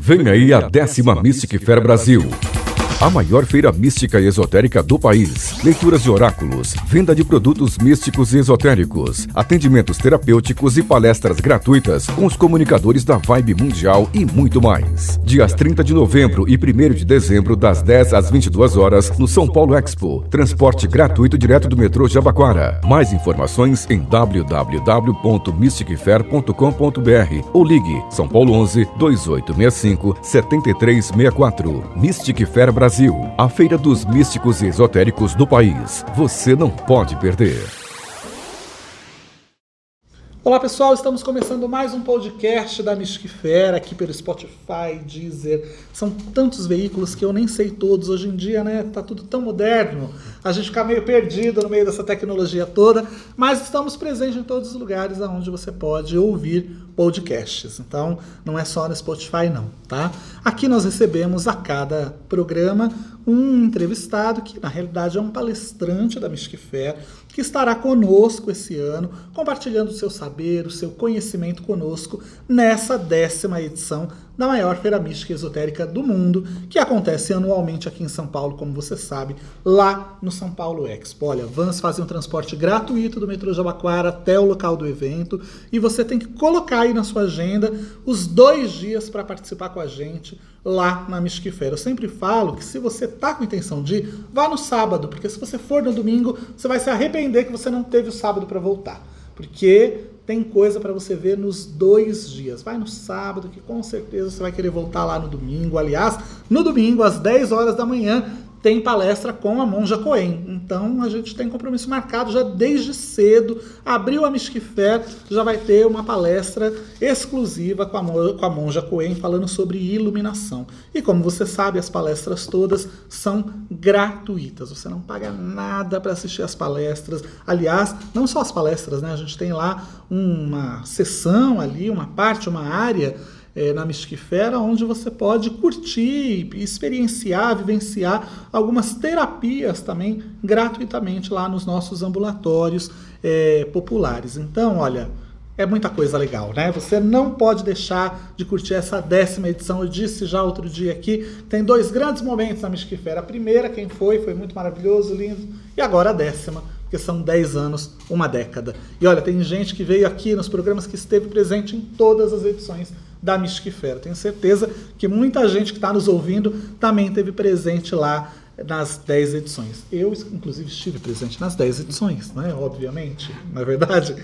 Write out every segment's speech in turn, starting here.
Vem aí a décima Mystic Fair Brasil. A maior feira mística e esotérica do país. Leituras de oráculos, venda de produtos místicos e esotéricos, atendimentos terapêuticos e palestras gratuitas com os comunicadores da Vibe Mundial e muito mais. Dias 30 de novembro e 1 de dezembro, das 10 às 22 horas, no São Paulo Expo. Transporte gratuito direto do metrô Jabaquara. Mais informações em www.mysticfair.com.br ou ligue São Paulo 11 2865 7364. Mystic Fair Brasil Brasil, a feira dos místicos e esotéricos do país. Você não pode perder. Olá pessoal, estamos começando mais um podcast da Fair aqui pelo Spotify, Deezer. São tantos veículos que eu nem sei todos hoje em dia, né? Tá tudo tão moderno. A gente fica meio perdido no meio dessa tecnologia toda, mas estamos presentes em todos os lugares onde você pode ouvir podcasts. Então, não é só no Spotify não, tá? Aqui nós recebemos a cada programa um entrevistado que na realidade é um palestrante da Fair que estará conosco esse ano, compartilhando o seu saber, o seu conhecimento conosco nessa décima edição da maior feira mística esotérica do mundo, que acontece anualmente aqui em São Paulo, como você sabe, lá no São Paulo Expo. Olha, vans fazem um transporte gratuito do metrô Jabaquara até o local do evento e você tem que colocar aí na sua agenda os dois dias para participar com a gente lá na Mystic Fair. Eu sempre falo que se você tá com intenção de ir, vá no sábado, porque se você for no domingo, você vai se arrepender que você não teve o sábado para voltar. Porque tem coisa para você ver nos dois dias. Vai no sábado, que com certeza você vai querer voltar lá no domingo. Aliás, no domingo, às 10 horas da manhã, tem palestra com a Monja Coen. Então a gente tem compromisso marcado já desde cedo. Abriu a Fair, já vai ter uma palestra exclusiva com a, com a Monja Coen falando sobre iluminação. E como você sabe, as palestras todas são gratuitas. Você não paga nada para assistir as palestras. Aliás, não só as palestras, né? A gente tem lá uma sessão ali, uma parte, uma área é, na Mysticfera, onde você pode curtir, experienciar, vivenciar algumas terapias também gratuitamente lá nos nossos ambulatórios é, populares. Então, olha, é muita coisa legal, né? Você não pode deixar de curtir essa décima edição. Eu disse já outro dia aqui, tem dois grandes momentos na Mysticfera. A primeira, quem foi, foi muito maravilhoso, lindo, e agora a décima porque são 10 anos, uma década. E olha, tem gente que veio aqui nos programas que esteve presente em todas as edições da Fair. Tenho certeza que muita gente que está nos ouvindo também teve presente lá nas 10 edições. Eu, inclusive, estive presente nas 10 edições, né? Obviamente, não é verdade?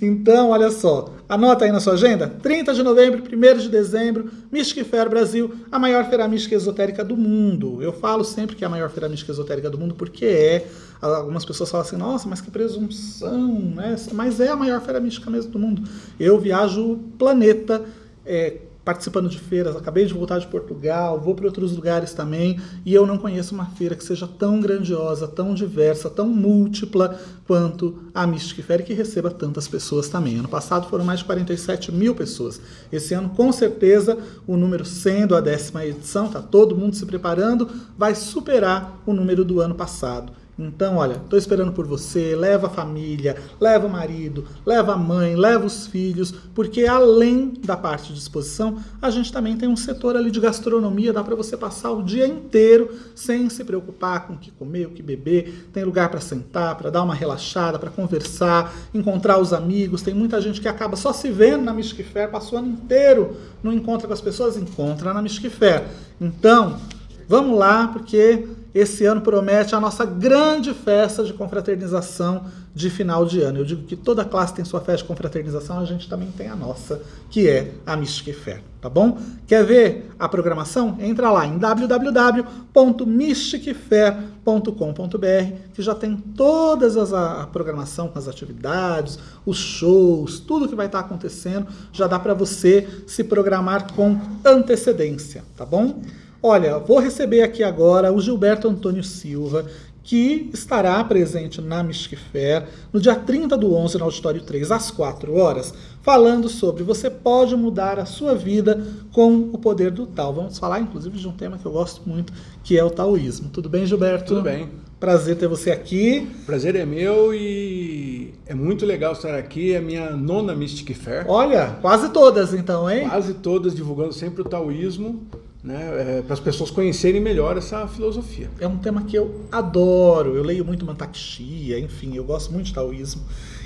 Então, olha só, anota aí na sua agenda: 30 de novembro, 1 de dezembro, Mystic Fair Brasil, a maior feira mística esotérica do mundo. Eu falo sempre que é a maior feira mística esotérica do mundo porque é. Algumas pessoas falam assim, nossa, mas que presunção, né? Mas é a maior feira mística mesmo do mundo. Eu viajo o planeta. É, participando de feiras, acabei de voltar de Portugal, vou para outros lugares também, e eu não conheço uma feira que seja tão grandiosa, tão diversa, tão múltipla quanto a Mystic Fair, que receba tantas pessoas também. Ano passado foram mais de 47 mil pessoas. Esse ano, com certeza, o número sendo a décima edição, está todo mundo se preparando, vai superar o número do ano passado. Então, olha, estou esperando por você, leva a família, leva o marido, leva a mãe, leva os filhos, porque além da parte de exposição, a gente também tem um setor ali de gastronomia, dá para você passar o dia inteiro sem se preocupar com o que comer, o que beber, tem lugar para sentar, para dar uma relaxada, para conversar, encontrar os amigos, tem muita gente que acaba só se vendo na Mystic Fair, passou o ano inteiro, não encontra com as pessoas, encontra na Mystic Fair. Então, vamos lá, porque esse ano promete a nossa grande festa de confraternização de final de ano. Eu digo que toda classe tem sua festa de confraternização, a gente também tem a nossa, que é a Mystic Fair, tá bom? Quer ver a programação? Entra lá em www.mysticfair.com.br, que já tem todas as a, a programação com as atividades, os shows, tudo que vai estar acontecendo, já dá para você se programar com antecedência, tá bom? Olha, vou receber aqui agora o Gilberto Antônio Silva, que estará presente na Mystic Fair no dia 30 do 11, no Auditório 3, às 4 horas, falando sobre você pode mudar a sua vida com o poder do tal. Vamos falar, inclusive, de um tema que eu gosto muito, que é o taoísmo. Tudo bem, Gilberto? Tudo bem. Prazer ter você aqui. Prazer é meu e É muito legal estar aqui, é a minha nona Mystic Fair. Olha, quase todas então, hein? Quase todas divulgando sempre o taoísmo, né, é, para as pessoas conhecerem melhor essa filosofia. É um tema que eu adoro. Eu leio muito Mantaxia, enfim, eu gosto muito de taoísmo.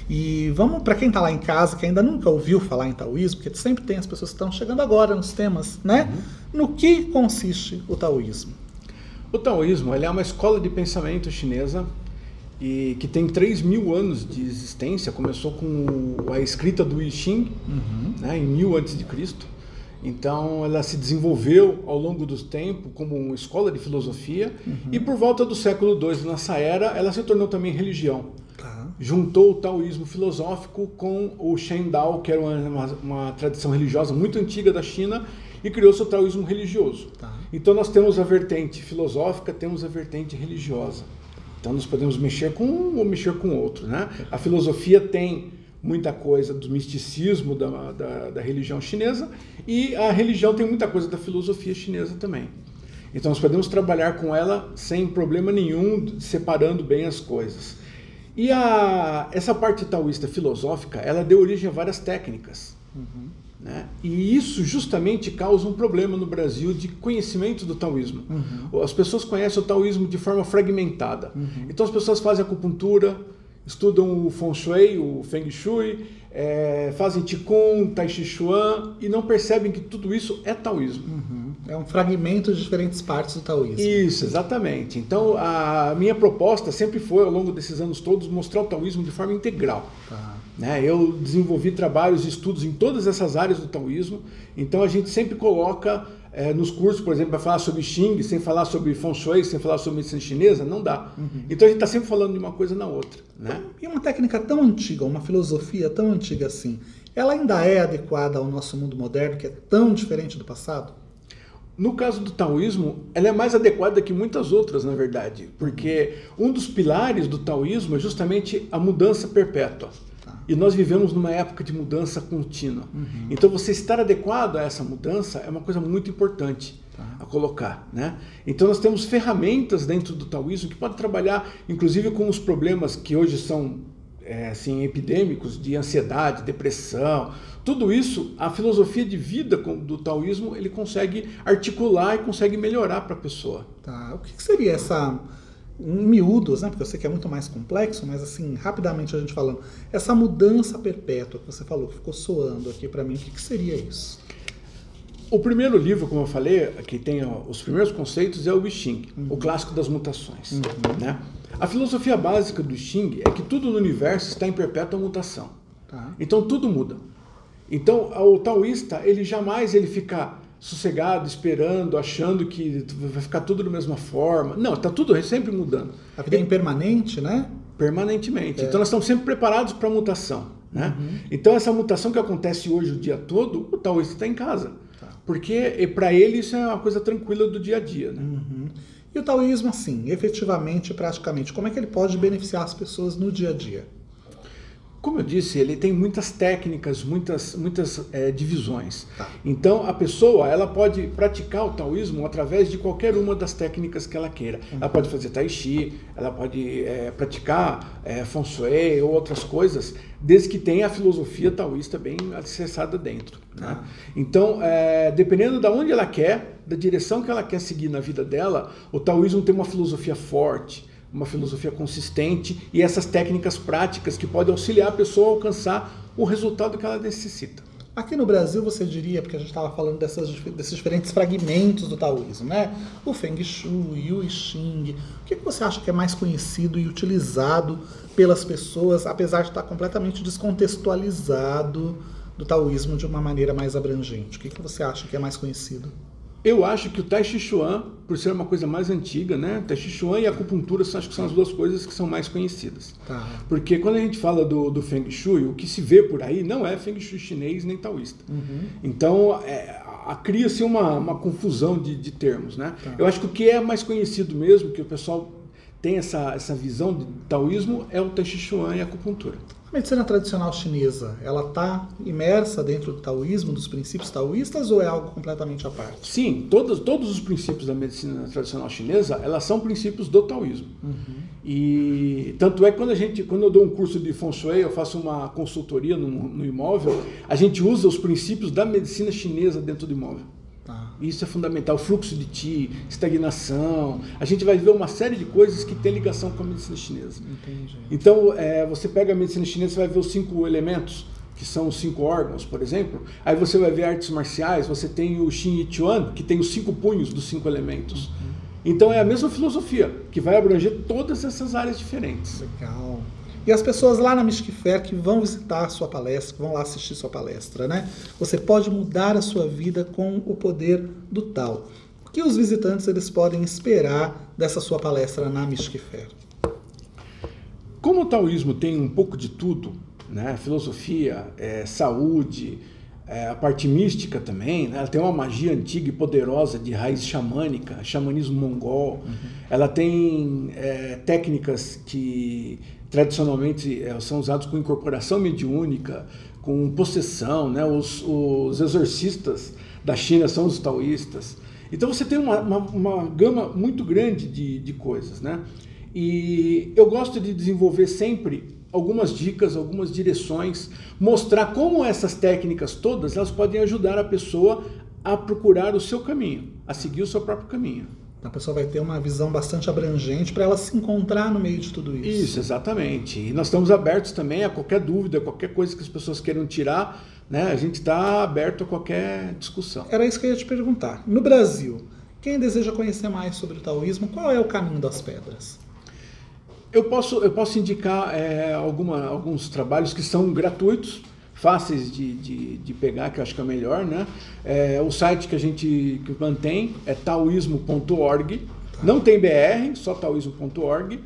E vamos para quem está lá em casa, que ainda nunca ouviu falar em taoísmo, porque sempre tem as pessoas que estão chegando agora nos temas, né? Uhum. No que consiste o taoísmo? O taoísmo é uma escola de pensamento chinesa e que tem 3 mil anos de existência. Começou com a escrita do I Ching, uhum. né, em 1000 antes de Cristo. Então ela se desenvolveu ao longo do tempo como uma escola de filosofia uhum. e por volta do século II, nessa era, ela se tornou também religião. Tá. Juntou o taoísmo filosófico com o Shen Dao, que era uma, uma, uma tradição religiosa muito antiga da China, e criou-se o taoísmo religioso. Tá. Então nós temos a vertente filosófica, temos a vertente religiosa. Então nós podemos mexer com um ou mexer com outro. Né? A filosofia tem muita coisa do misticismo da, da, da, religião chinesa e a religião tem muita coisa da filosofia chinesa também. Então nós podemos trabalhar com ela sem problema nenhum, separando bem as coisas. E a, essa parte taoísta filosófica, ela deu origem a várias técnicas. Uhum. Né? E isso justamente causa um problema no Brasil de conhecimento do taoísmo. Uhum. As pessoas conhecem o taoísmo de forma fragmentada. Uhum. Então as pessoas fazem acupuntura, estudam o Feng Shui, o Feng Shui, é, fazem Qigong, Tai Chi Chuan e não percebem que tudo isso é taoísmo. Uhum. É um fragmento de diferentes partes do taoísmo. Isso, exatamente. Então a minha proposta sempre foi, ao longo desses anos todos, mostrar o taoísmo de forma integral. Tá. Né? Eu desenvolvi trabalhos e estudos em todas essas áreas do taoísmo, então a gente sempre coloca é, nos cursos, por exemplo, para falar sobre Xing, sem falar sobre Feng Shui, sem falar sobre medicina chinesa, não dá. Uhum. Então a gente está sempre falando de uma coisa na outra. Né? E uma técnica tão antiga, uma filosofia tão antiga assim, ela ainda é adequada ao nosso mundo moderno, que é tão diferente do passado? No caso do taoísmo, ela é mais adequada que muitas outras, na verdade, porque um dos pilares do taoísmo é justamente a mudança perpétua. E nós vivemos numa época de mudança contínua. Uhum. Então, você estar adequado a essa mudança é uma coisa muito importante tá. a colocar. Né? Então, nós temos ferramentas dentro do taoísmo que podem trabalhar, inclusive, com os problemas que hoje são é, assim, epidêmicos de ansiedade, depressão. Tudo isso, a filosofia de vida do taoísmo, ele consegue articular e consegue melhorar para a pessoa. Tá. O que seria essa em miúdos, né, porque eu sei que é muito mais complexo, mas assim, rapidamente a gente falando, essa mudança perpétua que você falou, que ficou soando aqui para mim, o que, que, seria isso? O primeiro livro, como eu falei, que tem os primeiros conceitos, é o Xing, uhum. o clássico das mutações. Uhum. Né? A filosofia básica do Xing é que tudo no universo está em perpétua mutação. Tá. Então tudo muda. Então o taoísta, ele jamais ele fica sossegado, esperando, achando que vai ficar tudo da mesma forma. Não, está tudo sempre mudando. A vida é impermanente, né? Permanentemente. É. Então nós estamos sempre preparados para a mutação. Né? Uhum. Então essa mutação que acontece hoje o dia todo, o taoísta está em casa. Tá. Porque para ele isso é uma coisa tranquila do dia a dia. Né? Uhum. E o taoísmo, assim, efetivamente, praticamente, como é que ele pode beneficiar as pessoas no dia a dia? Como eu disse, ele tem muitas técnicas, muitas, muitas é, divisões. Tá. Então, a pessoa ela pode praticar o taoísmo através de qualquer uma das técnicas que ela queira. Uhum. Ela pode fazer tai chi, ela pode é, praticar é, feng shui ou outras coisas, desde que tenha a filosofia taoísta bem acessada dentro. Né? Uhum. Então, é, dependendo de onde ela quer, da direção que ela quer seguir na vida dela, o taoísmo tem uma filosofia forte uma filosofia consistente e essas técnicas práticas que podem auxiliar a pessoa a alcançar o resultado que ela necessita. Aqui no Brasil, você diria, porque a gente estava falando dessas, desses diferentes fragmentos do taoísmo, né? O Feng Shui, o I Ching. O que, você acha que é mais conhecido e utilizado pelas pessoas, apesar de estar completamente descontextualizado do taoísmo de uma maneira mais abrangente? O que você acha que é mais conhecido? Eu acho que o Tai Chi Chuan, por ser uma coisa mais antiga, né? Tai Chi Chuan e a acupuntura acho que são as duas coisas que são mais conhecidas. Tá. Porque quando a gente fala do, do Feng Shui, o que se vê por aí não é Feng Shui chinês nem taoísta. Uhum. Então, é, cria-se uma, uma confusão de, de termos, né? Tá. Eu acho que o que é mais conhecido mesmo, que o pessoal tem essa, essa visão de taoísmo é o Tai Chi Chuan e a acupuntura. A medicina tradicional chinesa, ela está imersa dentro do taoísmo, dos princípios taoístas, ou é algo completamente à parte? Sim, todos, todos os princípios da medicina tradicional chinesa, elas são princípios do taoísmo. Uhum. E tanto é que quando a gente, quando eu dou um curso de feng shui, eu faço uma consultoria no, no imóvel, a gente usa os princípios da medicina chinesa dentro do imóvel. Isso é fundamental. Fluxo de ti, estagnação. A gente vai ver uma série de coisas que tem ligação com a medicina chinesa. Entendi. Então, é, você pega a medicina chinesa, você vai ver os cinco elementos, que são os cinco órgãos, por exemplo. Aí você vai ver artes marciais, você tem o Xin Yi Chuan, que tem os cinco punhos dos cinco elementos. Uhum. Então, é a mesma filosofia, que vai abranger todas essas áreas diferentes. Legal. E as pessoas lá na Mystic Fair que vão visitar a sua palestra, que vão lá assistir sua palestra, né? Você pode mudar a sua vida com o poder do tal. O que os visitantes eles podem esperar dessa sua palestra na Mystic Fair? Como o taoísmo tem um pouco de tudo, né? Filosofia, é, saúde, é, a parte mística também, né? ela tem uma magia antiga e poderosa de raiz xamânica, xamanismo mongol. Uhum. Ela tem é, técnicas que tradicionalmente é, são usados com incorporação mediúnica, com possessão, né? os, os exorcistas da China são os taoístas. Então você tem uma, uma, uma gama muito grande de, de coisas. Né? E eu gosto de desenvolver sempre algumas dicas, algumas direções, mostrar como essas técnicas todas elas podem ajudar a pessoa a procurar o seu caminho, a seguir o seu próprio caminho. A pessoa vai ter uma visão bastante abrangente para ela se encontrar no meio de tudo isso. Isso, exatamente. E nós estamos abertos também a qualquer dúvida, qualquer coisa que as pessoas queiram tirar, né? A gente está aberto a qualquer discussão. Era isso que eu ia te perguntar. No Brasil, quem deseja conhecer mais sobre o taoísmo, qual é o caminho das pedras? Eu posso, eu posso indicar é, alguma, alguns trabalhos que são gratuitos fáceis de, de, de, pegar, que eu acho que é melhor, né? É, o site que a gente que mantém é taoísmo.org. Não tem BR, só taoísmo.org.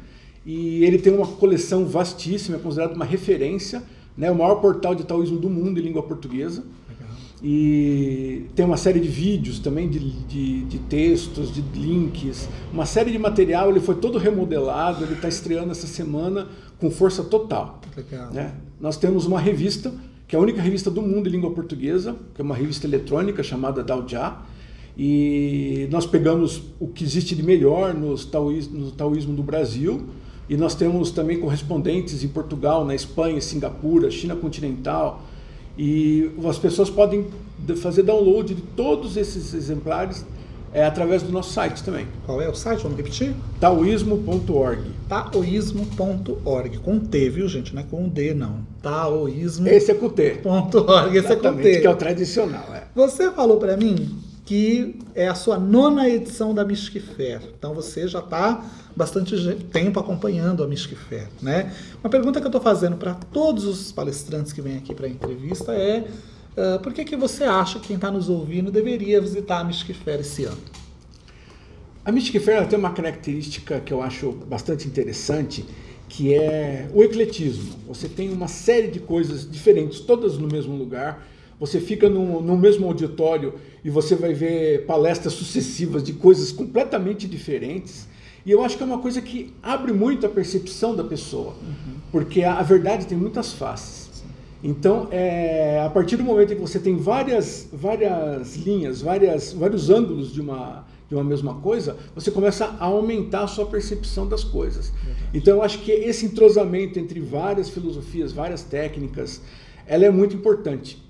E ele tem uma coleção vastíssima, é considerado uma referência, né? o maior portal de taoísmo do mundo em língua portuguesa. E tem uma série de vídeos também, de, de, de, textos, de links, uma série de material. Ele foi todo remodelado, ele está estreando essa semana com força total. Legal. Né? Nós temos uma revista que é a única revista do mundo em língua portuguesa, que é uma revista eletrônica chamada Daojá. E nós pegamos o que existe de melhor nos taoísmo, no taoísmo do Brasil, e nós temos também correspondentes em Portugal, na Espanha, Singapura, China continental. E as pessoas podem fazer download de todos esses exemplares é através do nosso site também. Qual é o site? Vamos repetir? taoísmo.org. Taoísmo.org. Com T, viu, gente? Não é com D, não. Taoísmo. Esse é com T. .org. Esse é com T. que é o tradicional. É. Você falou para mim que é a sua nona edição da Fair. Então você já está bastante tempo acompanhando a Fair, né? Uma pergunta que eu estou fazendo para todos os palestrantes que vêm aqui para a entrevista é Uh, por que, que você acha que quem está nos ouvindo deveria visitar a Fair esse ano? A Fair tem uma característica que eu acho bastante interessante, que é o ecletismo. Você tem uma série de coisas diferentes, todas no mesmo lugar. Você fica no, no mesmo auditório e você vai ver palestras sucessivas de coisas completamente diferentes. E eu acho que é uma coisa que abre muito a percepção da pessoa, uhum. porque a, a verdade tem muitas faces. Então, é, a partir do momento em que você tem várias, várias linhas, várias, vários ângulos de uma, de uma mesma coisa, você começa a aumentar a sua percepção das coisas. Então, eu acho que esse entrosamento entre várias filosofias, várias técnicas, ela é muito importante.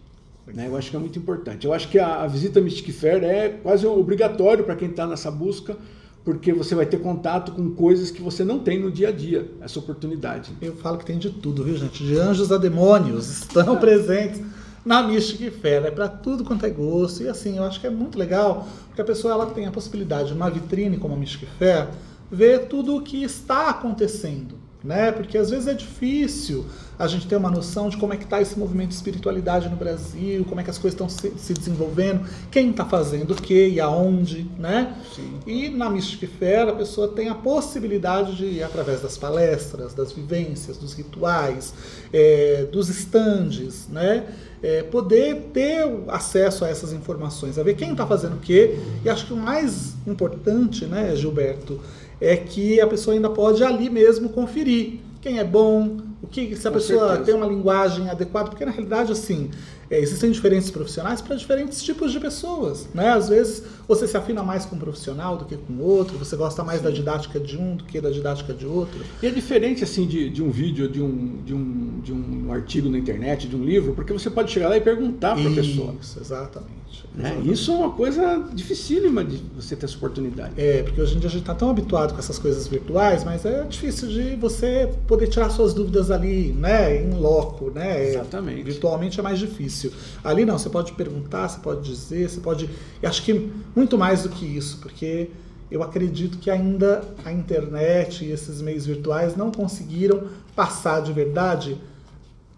Né? Eu acho que é muito importante. Eu acho que a, a visita Mystic Fair é quase obrigatório para quem está nessa busca, porque você vai ter contato com coisas que você não tem no dia a dia, essa oportunidade. Eu falo que tem de tudo, viu, gente? De anjos a demônios estão presentes na Mystic Fair, é para tudo quanto é gosto. E assim, eu acho que é muito legal, porque a pessoa ela tem a possibilidade, numa vitrine como a Mystic Fair, ver tudo o que está acontecendo, né? Porque às vezes é difícil a gente ter uma noção de como é que está esse movimento de espiritualidade no Brasil, como é que as coisas estão se, se desenvolvendo, quem está fazendo o que e aonde, né? Sim. E na Mystic Fair a pessoa tem a possibilidade de, através das palestras, das vivências, dos rituais, é, dos estandes, né? É, poder ter acesso a essas informações, a ver quem está fazendo o quê. E acho que o mais importante, né, Gilberto, é que a pessoa ainda pode ali mesmo conferir quem é bom, o que se a Com pessoa certeza. tem uma linguagem adequada, porque na realidade assim, é, existem diferentes profissionais para diferentes tipos de pessoas. Né? Às vezes você se afina mais com um profissional do que com outro, você gosta mais da didática de um do que da didática de outro. E é diferente assim de, de um vídeo, de um, de, um, de um artigo na internet, de um livro, porque você pode chegar lá e perguntar para a pessoa. Isso, exatamente. Né? Isso é uma coisa dificílima de você ter essa oportunidade. É, porque hoje em dia a gente está tão habituado com essas coisas virtuais, mas é difícil de você poder tirar suas dúvidas ali, né, em loco, né? Exatamente. Virtualmente é mais difícil difícil. Ali não, você pode perguntar, você pode dizer, você pode. E acho que muito mais do que isso, porque eu acredito que ainda a internet e esses meios virtuais não conseguiram passar de verdade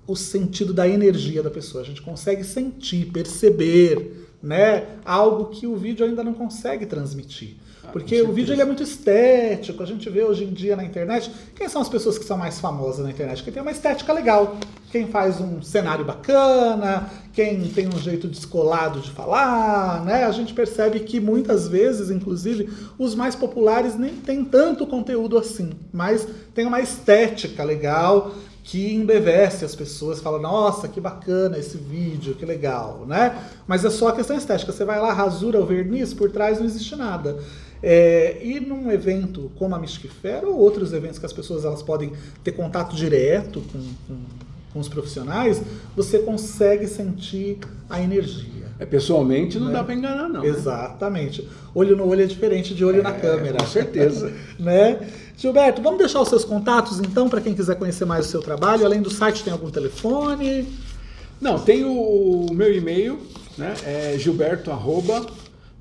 o sentido da energia da pessoa. A gente consegue sentir, perceber, né, algo que o vídeo ainda não consegue transmitir. Porque o vídeo ele é muito estético, a gente vê hoje em dia na internet. Quem são as pessoas que são mais famosas na internet? Quem tem uma estética legal, quem faz um cenário bacana, quem tem um jeito descolado de falar, né? A gente percebe que muitas vezes, inclusive, os mais populares nem tem tanto conteúdo assim, mas tem uma estética legal que embevece as pessoas, fala, nossa, que bacana esse vídeo, que legal, né? Mas é só a questão estética. Você vai lá, rasura o verniz, por trás não existe nada. É, e num evento como a Mystic Fair ou outros eventos que as pessoas elas podem ter contato direto com, com, com os profissionais, você consegue sentir a energia. É, pessoalmente não né? dá para enganar, não. Né? Exatamente. Né? Olho no olho é diferente de olho é, na câmera. Com certeza. né? Gilberto, vamos deixar os seus contatos então para quem quiser conhecer mais o seu trabalho. Além do site, tem algum telefone? Não, tem o meu e-mail, né? É gilberto arroba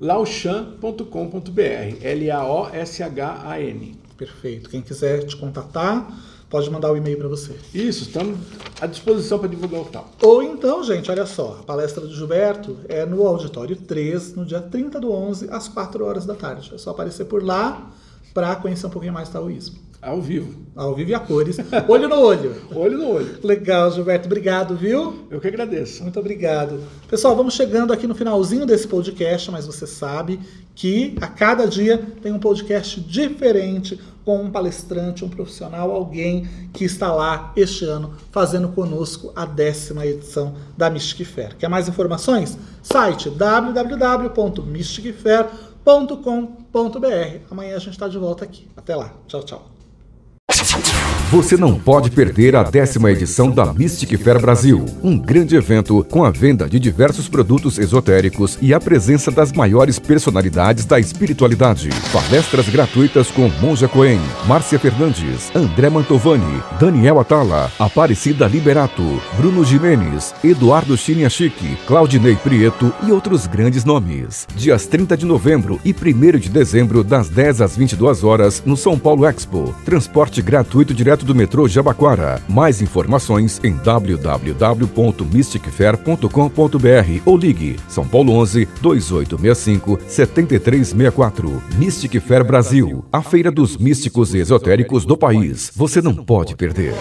laochan.com.br. L-A-O-S-H-A-N. Perfeito. Quem quiser te contatar, pode mandar o um e-mail para você. Isso, estamos à disposição para divulgar o tal. Ou então, gente, olha só, a palestra do Gilberto é no Auditório 3, no dia 30 do 11, às 4 horas da tarde. É só aparecer por lá para conhecer um pouquinho mais do taoísmo. Ao vivo. Ao vivo e a cores. Olho no olho. olho no olho. Legal, Gilberto. Obrigado, viu? Eu que agradeço. Muito obrigado. Pessoal, vamos chegando aqui no finalzinho desse podcast, mas você sabe que a cada dia tem um podcast diferente com um palestrante, um profissional, alguém que está lá este ano fazendo conosco a décima edição da Mystic Fair. Quer mais informações? Site www.mysticfair.com.br. Amanhã a gente está de volta aqui. Até lá. Tchau, tchau. 진짜. Você não pode perder a décima edição da Mystic Fair Brasil, um grande evento com a venda de diversos produtos esotéricos e a presença das maiores personalidades da espiritualidade. Palestras gratuitas com Monja Coen, Márcia Fernandes, André Mantovani, Daniel Atala, Aparecida Liberato, Bruno Jimenez, Eduardo Chiniachique, Claudinei Prieto e outros grandes nomes. Dias 30 de novembro e 1 de dezembro, das 10 às 22 horas, no São Paulo Expo. Transporte gratuito direto do metrô Jabaquara. Mais informações em www.mysticfair.com.br ou ligue São Paulo 11 2865 7364. Mystic Fair Brasil, a feira dos místicos e esotéricos do país. Você não pode perder.